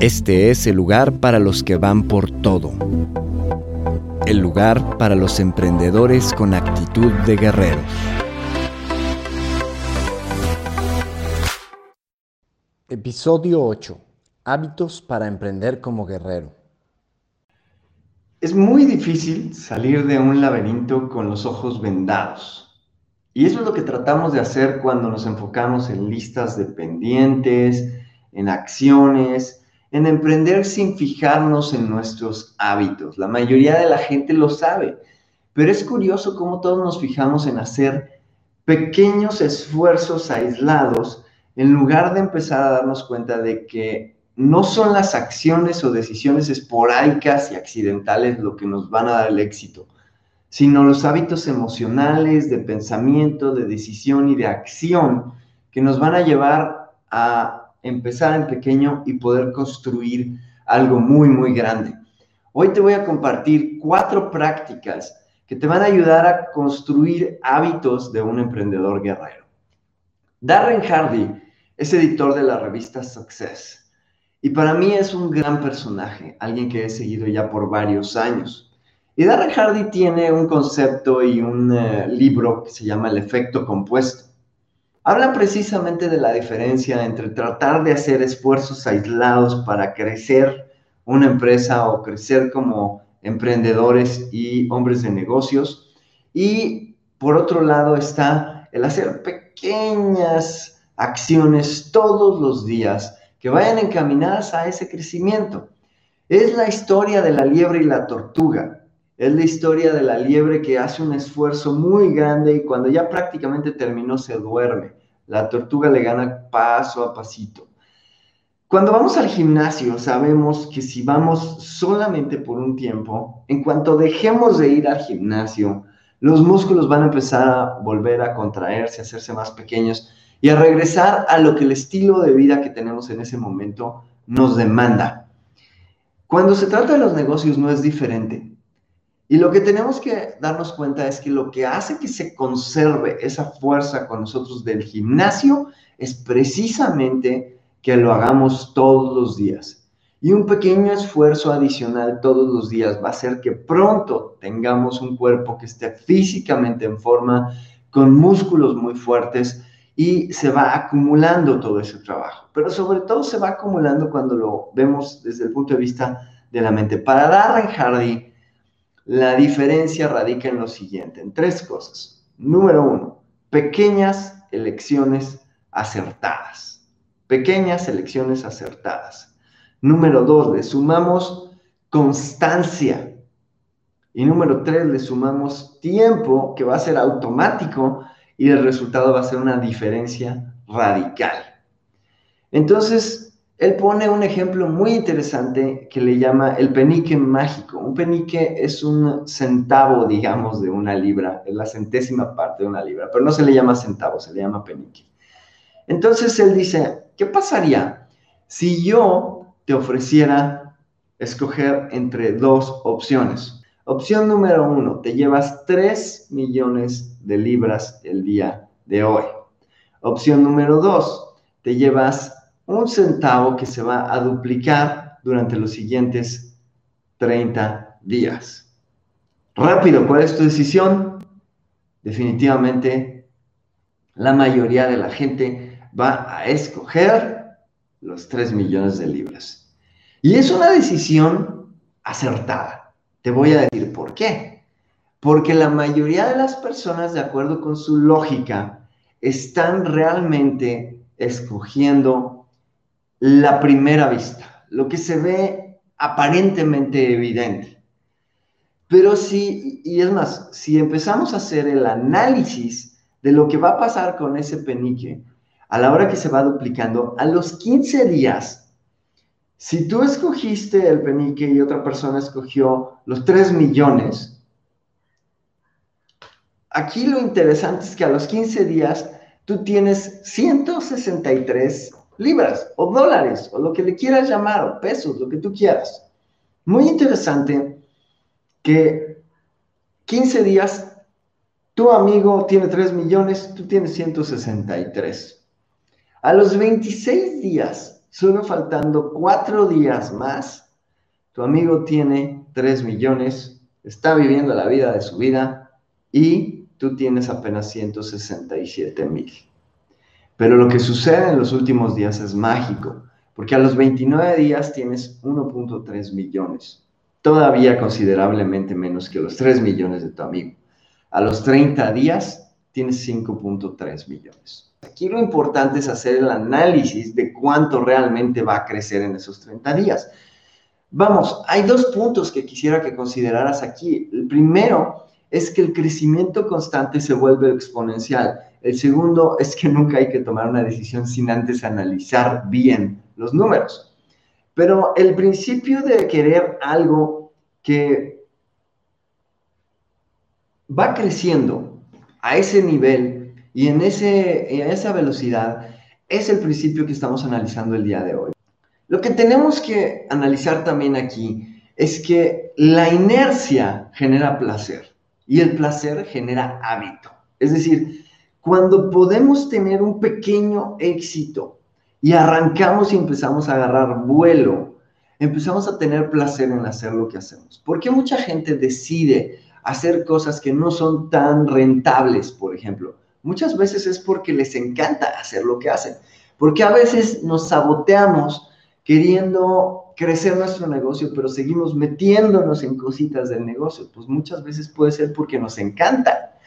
Este es el lugar para los que van por todo. El lugar para los emprendedores con actitud de guerreros. Episodio 8. Hábitos para emprender como guerrero. Es muy difícil salir de un laberinto con los ojos vendados. Y eso es lo que tratamos de hacer cuando nos enfocamos en listas de pendientes, en acciones, en emprender sin fijarnos en nuestros hábitos. La mayoría de la gente lo sabe, pero es curioso cómo todos nos fijamos en hacer pequeños esfuerzos aislados en lugar de empezar a darnos cuenta de que no son las acciones o decisiones esporádicas y accidentales lo que nos van a dar el éxito, sino los hábitos emocionales, de pensamiento, de decisión y de acción que nos van a llevar a empezar en pequeño y poder construir algo muy, muy grande. Hoy te voy a compartir cuatro prácticas que te van a ayudar a construir hábitos de un emprendedor guerrero. Darren Hardy es editor de la revista Success y para mí es un gran personaje, alguien que he seguido ya por varios años. Y Darren Hardy tiene un concepto y un eh, libro que se llama El efecto compuesto habla precisamente de la diferencia entre tratar de hacer esfuerzos aislados para crecer una empresa o crecer como emprendedores y hombres de negocios. Y por otro lado está el hacer pequeñas acciones todos los días que vayan encaminadas a ese crecimiento. Es la historia de la liebre y la tortuga. Es la historia de la liebre que hace un esfuerzo muy grande y cuando ya prácticamente terminó se duerme. La tortuga le gana paso a pasito. Cuando vamos al gimnasio, sabemos que si vamos solamente por un tiempo, en cuanto dejemos de ir al gimnasio, los músculos van a empezar a volver a contraerse, a hacerse más pequeños y a regresar a lo que el estilo de vida que tenemos en ese momento nos demanda. Cuando se trata de los negocios no es diferente. Y lo que tenemos que darnos cuenta es que lo que hace que se conserve esa fuerza con nosotros del gimnasio es precisamente que lo hagamos todos los días. Y un pequeño esfuerzo adicional todos los días va a hacer que pronto tengamos un cuerpo que esté físicamente en forma, con músculos muy fuertes y se va acumulando todo ese trabajo. Pero sobre todo se va acumulando cuando lo vemos desde el punto de vista de la mente. Para Darren Hardy, la diferencia radica en lo siguiente, en tres cosas. Número uno, pequeñas elecciones acertadas. Pequeñas elecciones acertadas. Número dos, le sumamos constancia. Y número tres, le sumamos tiempo que va a ser automático y el resultado va a ser una diferencia radical. Entonces, él pone un ejemplo muy interesante que le llama el penique mágico. Un penique es un centavo, digamos, de una libra, es la centésima parte de una libra, pero no se le llama centavo, se le llama penique. Entonces él dice, ¿qué pasaría si yo te ofreciera escoger entre dos opciones? Opción número uno, te llevas 3 millones de libras el día de hoy. Opción número dos, te llevas un centavo que se va a duplicar durante los siguientes 30 días. Rápido, ¿cuál es tu decisión? Definitivamente, la mayoría de la gente va a escoger los 3 millones de libras. Y es una decisión acertada. Te voy a decir por qué. Porque la mayoría de las personas, de acuerdo con su lógica, están realmente escogiendo la primera vista, lo que se ve aparentemente evidente. Pero si, y es más, si empezamos a hacer el análisis de lo que va a pasar con ese penique a la hora que se va duplicando, a los 15 días, si tú escogiste el penique y otra persona escogió los 3 millones, aquí lo interesante es que a los 15 días tú tienes 163 libras o dólares o lo que le quieras llamar o pesos, lo que tú quieras. Muy interesante que 15 días tu amigo tiene 3 millones, tú tienes 163. A los 26 días, solo faltando 4 días más, tu amigo tiene 3 millones, está viviendo la vida de su vida y tú tienes apenas 167 mil. Pero lo que sucede en los últimos días es mágico, porque a los 29 días tienes 1.3 millones, todavía considerablemente menos que los 3 millones de tu amigo. A los 30 días tienes 5.3 millones. Aquí lo importante es hacer el análisis de cuánto realmente va a crecer en esos 30 días. Vamos, hay dos puntos que quisiera que consideraras aquí. El primero es que el crecimiento constante se vuelve exponencial. El segundo es que nunca hay que tomar una decisión sin antes analizar bien los números. Pero el principio de querer algo que va creciendo a ese nivel y en, ese, en esa velocidad es el principio que estamos analizando el día de hoy. Lo que tenemos que analizar también aquí es que la inercia genera placer y el placer genera hábito. Es decir, cuando podemos tener un pequeño éxito y arrancamos y empezamos a agarrar vuelo, empezamos a tener placer en hacer lo que hacemos. ¿Por qué mucha gente decide hacer cosas que no son tan rentables, por ejemplo? Muchas veces es porque les encanta hacer lo que hacen. Porque a veces nos saboteamos queriendo crecer nuestro negocio, pero seguimos metiéndonos en cositas del negocio. Pues muchas veces puede ser porque nos encanta.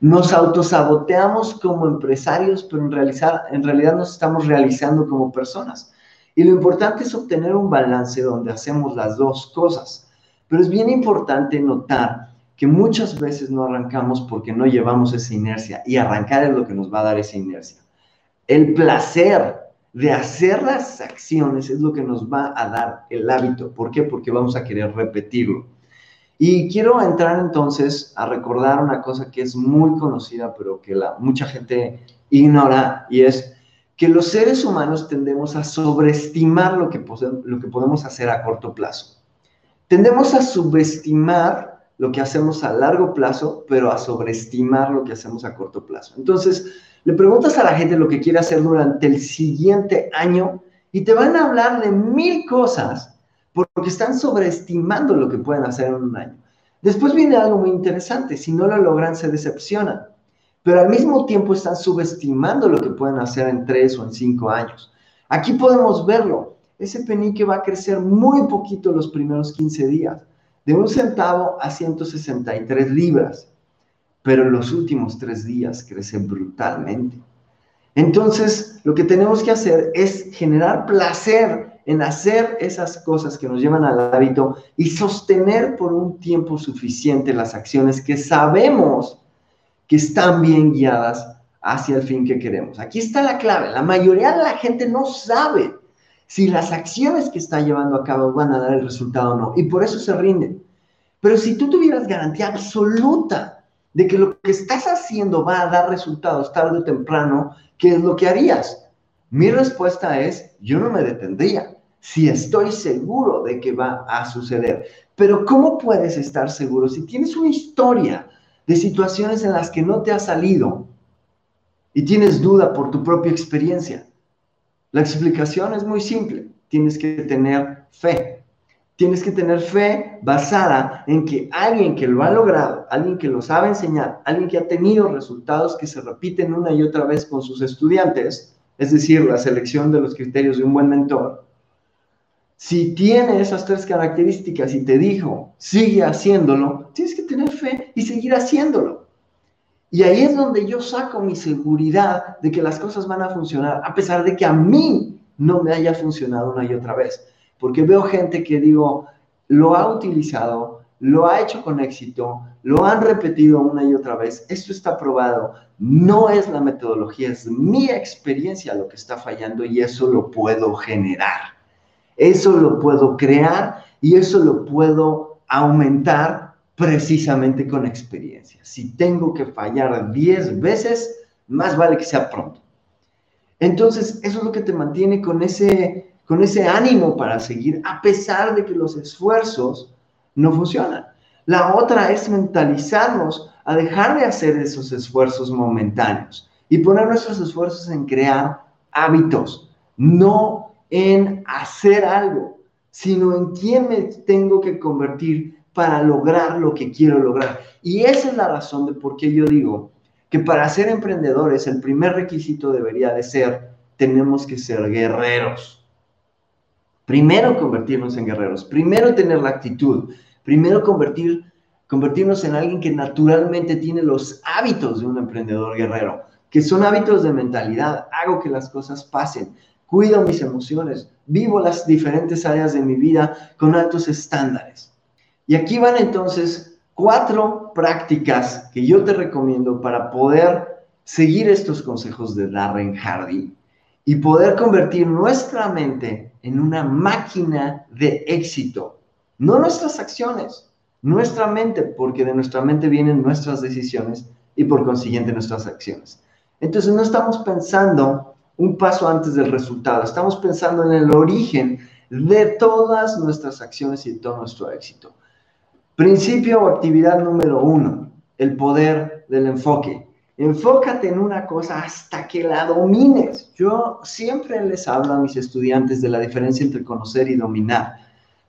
Nos autosaboteamos como empresarios, pero en, realizar, en realidad nos estamos realizando como personas. Y lo importante es obtener un balance donde hacemos las dos cosas. Pero es bien importante notar que muchas veces no arrancamos porque no llevamos esa inercia y arrancar es lo que nos va a dar esa inercia. El placer de hacer las acciones es lo que nos va a dar el hábito. ¿Por qué? Porque vamos a querer repetirlo. Y quiero entrar entonces a recordar una cosa que es muy conocida, pero que la, mucha gente ignora, y es que los seres humanos tendemos a sobreestimar lo que, lo que podemos hacer a corto plazo. Tendemos a subestimar lo que hacemos a largo plazo, pero a sobreestimar lo que hacemos a corto plazo. Entonces, le preguntas a la gente lo que quiere hacer durante el siguiente año y te van a hablar de mil cosas porque están sobreestimando lo que pueden hacer en un año. Después viene algo muy interesante, si no lo logran se decepcionan, pero al mismo tiempo están subestimando lo que pueden hacer en tres o en cinco años. Aquí podemos verlo, ese penique va a crecer muy poquito los primeros 15 días, de un centavo a 163 libras pero en los últimos tres días crece brutalmente. Entonces, lo que tenemos que hacer es generar placer en hacer esas cosas que nos llevan al hábito y sostener por un tiempo suficiente las acciones que sabemos que están bien guiadas hacia el fin que queremos. Aquí está la clave. La mayoría de la gente no sabe si las acciones que está llevando a cabo van a dar el resultado o no, y por eso se rinden. Pero si tú tuvieras garantía absoluta de que lo que estás haciendo va a dar resultados tarde o temprano, ¿qué es lo que harías? Mi respuesta es, yo no me detendría si estoy seguro de que va a suceder. Pero ¿cómo puedes estar seguro si tienes una historia de situaciones en las que no te ha salido y tienes duda por tu propia experiencia? La explicación es muy simple. Tienes que tener fe. Tienes que tener fe basada en que alguien que lo ha logrado, alguien que lo sabe enseñar, alguien que ha tenido resultados que se repiten una y otra vez con sus estudiantes, es decir, la selección de los criterios de un buen mentor, si tiene esas tres características y te dijo, sigue haciéndolo, tienes que tener fe y seguir haciéndolo. Y ahí es donde yo saco mi seguridad de que las cosas van a funcionar, a pesar de que a mí no me haya funcionado una y otra vez. Porque veo gente que digo, lo ha utilizado, lo ha hecho con éxito, lo han repetido una y otra vez, esto está probado, no es la metodología, es mi experiencia lo que está fallando y eso lo puedo generar, eso lo puedo crear y eso lo puedo aumentar precisamente con experiencia. Si tengo que fallar 10 veces, más vale que sea pronto. Entonces, eso es lo que te mantiene con ese, con ese ánimo para seguir, a pesar de que los esfuerzos no funcionan. La otra es mentalizarnos a dejar de hacer esos esfuerzos momentáneos y poner nuestros esfuerzos en crear hábitos, no en hacer algo, sino en quién me tengo que convertir para lograr lo que quiero lograr. Y esa es la razón de por qué yo digo que para ser emprendedores el primer requisito debería de ser, tenemos que ser guerreros. Primero convertirnos en guerreros, primero tener la actitud, Primero, convertir, convertirnos en alguien que naturalmente tiene los hábitos de un emprendedor guerrero, que son hábitos de mentalidad. Hago que las cosas pasen, cuido mis emociones, vivo las diferentes áreas de mi vida con altos estándares. Y aquí van entonces cuatro prácticas que yo te recomiendo para poder seguir estos consejos de Darren Hardy y poder convertir nuestra mente en una máquina de éxito no nuestras acciones, nuestra mente, porque de nuestra mente vienen nuestras decisiones y por consiguiente nuestras acciones. Entonces no estamos pensando un paso antes del resultado, estamos pensando en el origen de todas nuestras acciones y de todo nuestro éxito. Principio o actividad número uno, el poder del enfoque. Enfócate en una cosa hasta que la domines. Yo siempre les hablo a mis estudiantes de la diferencia entre conocer y dominar.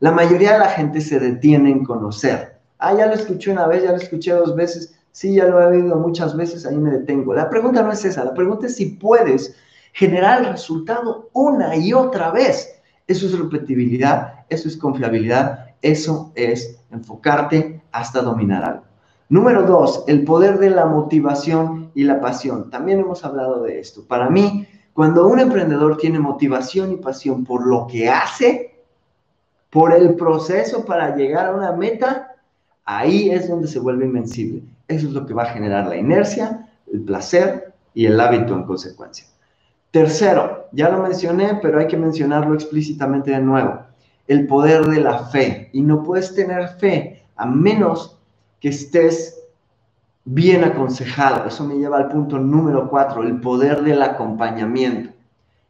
La mayoría de la gente se detiene en conocer. Ah, ya lo escuché una vez, ya lo escuché dos veces. Sí, ya lo he oído muchas veces, ahí me detengo. La pregunta no es esa, la pregunta es si puedes generar el resultado una y otra vez. Eso es repetibilidad, eso es confiabilidad, eso es enfocarte hasta dominar algo. Número dos, el poder de la motivación y la pasión. También hemos hablado de esto. Para mí, cuando un emprendedor tiene motivación y pasión por lo que hace, por el proceso para llegar a una meta, ahí es donde se vuelve invencible. Eso es lo que va a generar la inercia, el placer y el hábito en consecuencia. Tercero, ya lo mencioné, pero hay que mencionarlo explícitamente de nuevo, el poder de la fe. Y no puedes tener fe a menos que estés bien aconsejado. Eso me lleva al punto número cuatro, el poder del acompañamiento.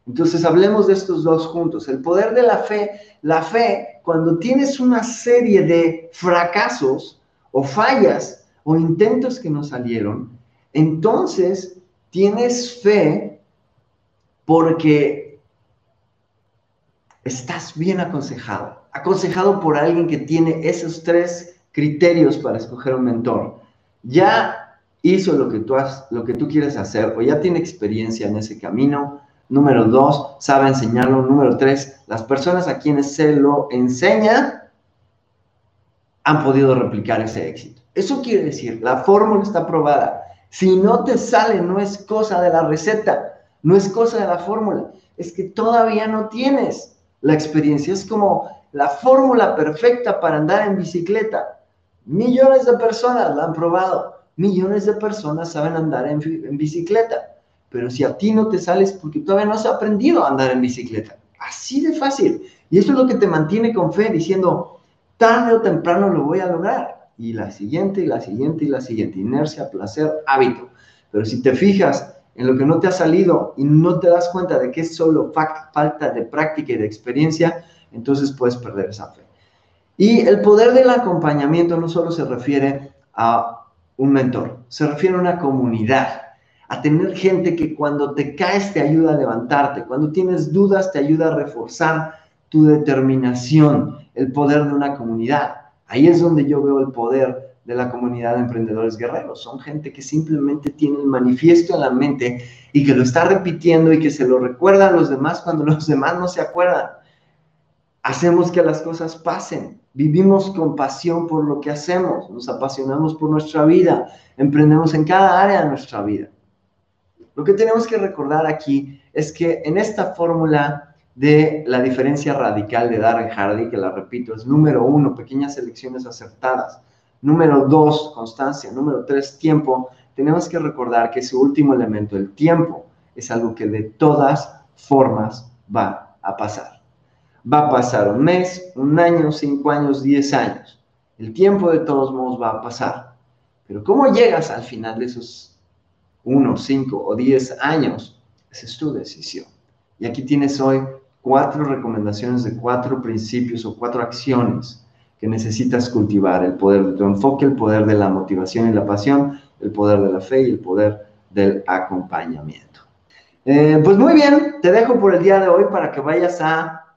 Entonces hablemos de estos dos juntos. El poder de la fe. La fe, cuando tienes una serie de fracasos o fallas o intentos que no salieron, entonces tienes fe porque estás bien aconsejado. Aconsejado por alguien que tiene esos tres criterios para escoger un mentor. Ya hizo lo que tú, has, lo que tú quieres hacer o ya tiene experiencia en ese camino Número dos, sabe enseñarlo. Número tres, las personas a quienes se lo enseña han podido replicar ese éxito. Eso quiere decir, la fórmula está probada. Si no te sale, no es cosa de la receta, no es cosa de la fórmula, es que todavía no tienes la experiencia. Es como la fórmula perfecta para andar en bicicleta. Millones de personas la han probado, millones de personas saben andar en, bicicleta pero si a ti no te sales porque todavía no has aprendido a andar en bicicleta. Así de fácil. Y eso es lo que te mantiene con fe, diciendo, tarde o temprano lo voy a lograr. Y la siguiente, y la siguiente, y la siguiente. Inercia, placer, hábito. Pero si te fijas en lo que no te ha salido y no te das cuenta de que es solo falta de práctica y de experiencia, entonces puedes perder esa fe. Y el poder del acompañamiento no solo se refiere a un mentor, se refiere a una comunidad a tener gente que cuando te caes te ayuda a levantarte, cuando tienes dudas te ayuda a reforzar tu determinación, el poder de una comunidad. Ahí es donde yo veo el poder de la comunidad de emprendedores guerreros. Son gente que simplemente tiene el manifiesto en la mente y que lo está repitiendo y que se lo recuerda a los demás cuando los demás no se acuerdan. Hacemos que las cosas pasen. vivimos con pasión por lo que hacemos, nos apasionamos por nuestra vida, emprendemos en cada área de nuestra vida. Lo que tenemos que recordar aquí es que en esta fórmula de la diferencia radical de Darren Hardy, que la repito, es número uno, pequeñas elecciones acertadas, número dos, constancia, número tres, tiempo, tenemos que recordar que ese último elemento, el tiempo, es algo que de todas formas va a pasar. Va a pasar un mes, un año, cinco años, diez años. El tiempo de todos modos va a pasar. Pero cómo llegas al final de esos uno, cinco o diez años, esa es tu decisión. Y aquí tienes hoy cuatro recomendaciones de cuatro principios o cuatro acciones que necesitas cultivar. El poder de tu enfoque, el poder de la motivación y la pasión, el poder de la fe y el poder del acompañamiento. Eh, pues muy bien, te dejo por el día de hoy para que vayas a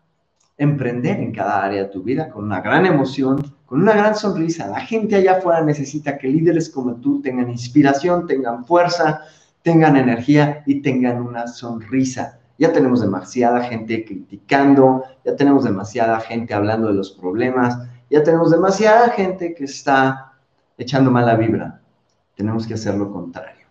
emprender en cada área de tu vida con una gran emoción, con una gran sonrisa. La gente allá afuera necesita que líderes como tú tengan inspiración, tengan fuerza, tengan energía y tengan una sonrisa. Ya tenemos demasiada gente criticando, ya tenemos demasiada gente hablando de los problemas, ya tenemos demasiada gente que está echando mala vibra. Tenemos que hacer lo contrario.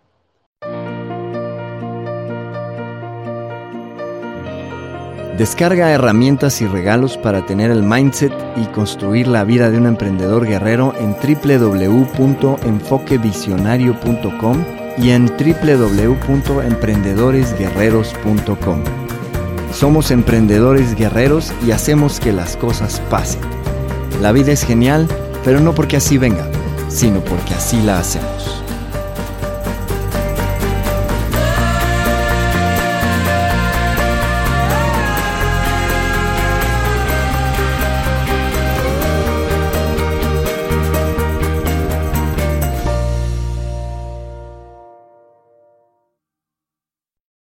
Descarga herramientas y regalos para tener el mindset y construir la vida de un emprendedor guerrero en www.enfoquevisionario.com y en www.emprendedoresguerreros.com. Somos emprendedores guerreros y hacemos que las cosas pasen. La vida es genial, pero no porque así venga, sino porque así la hacemos.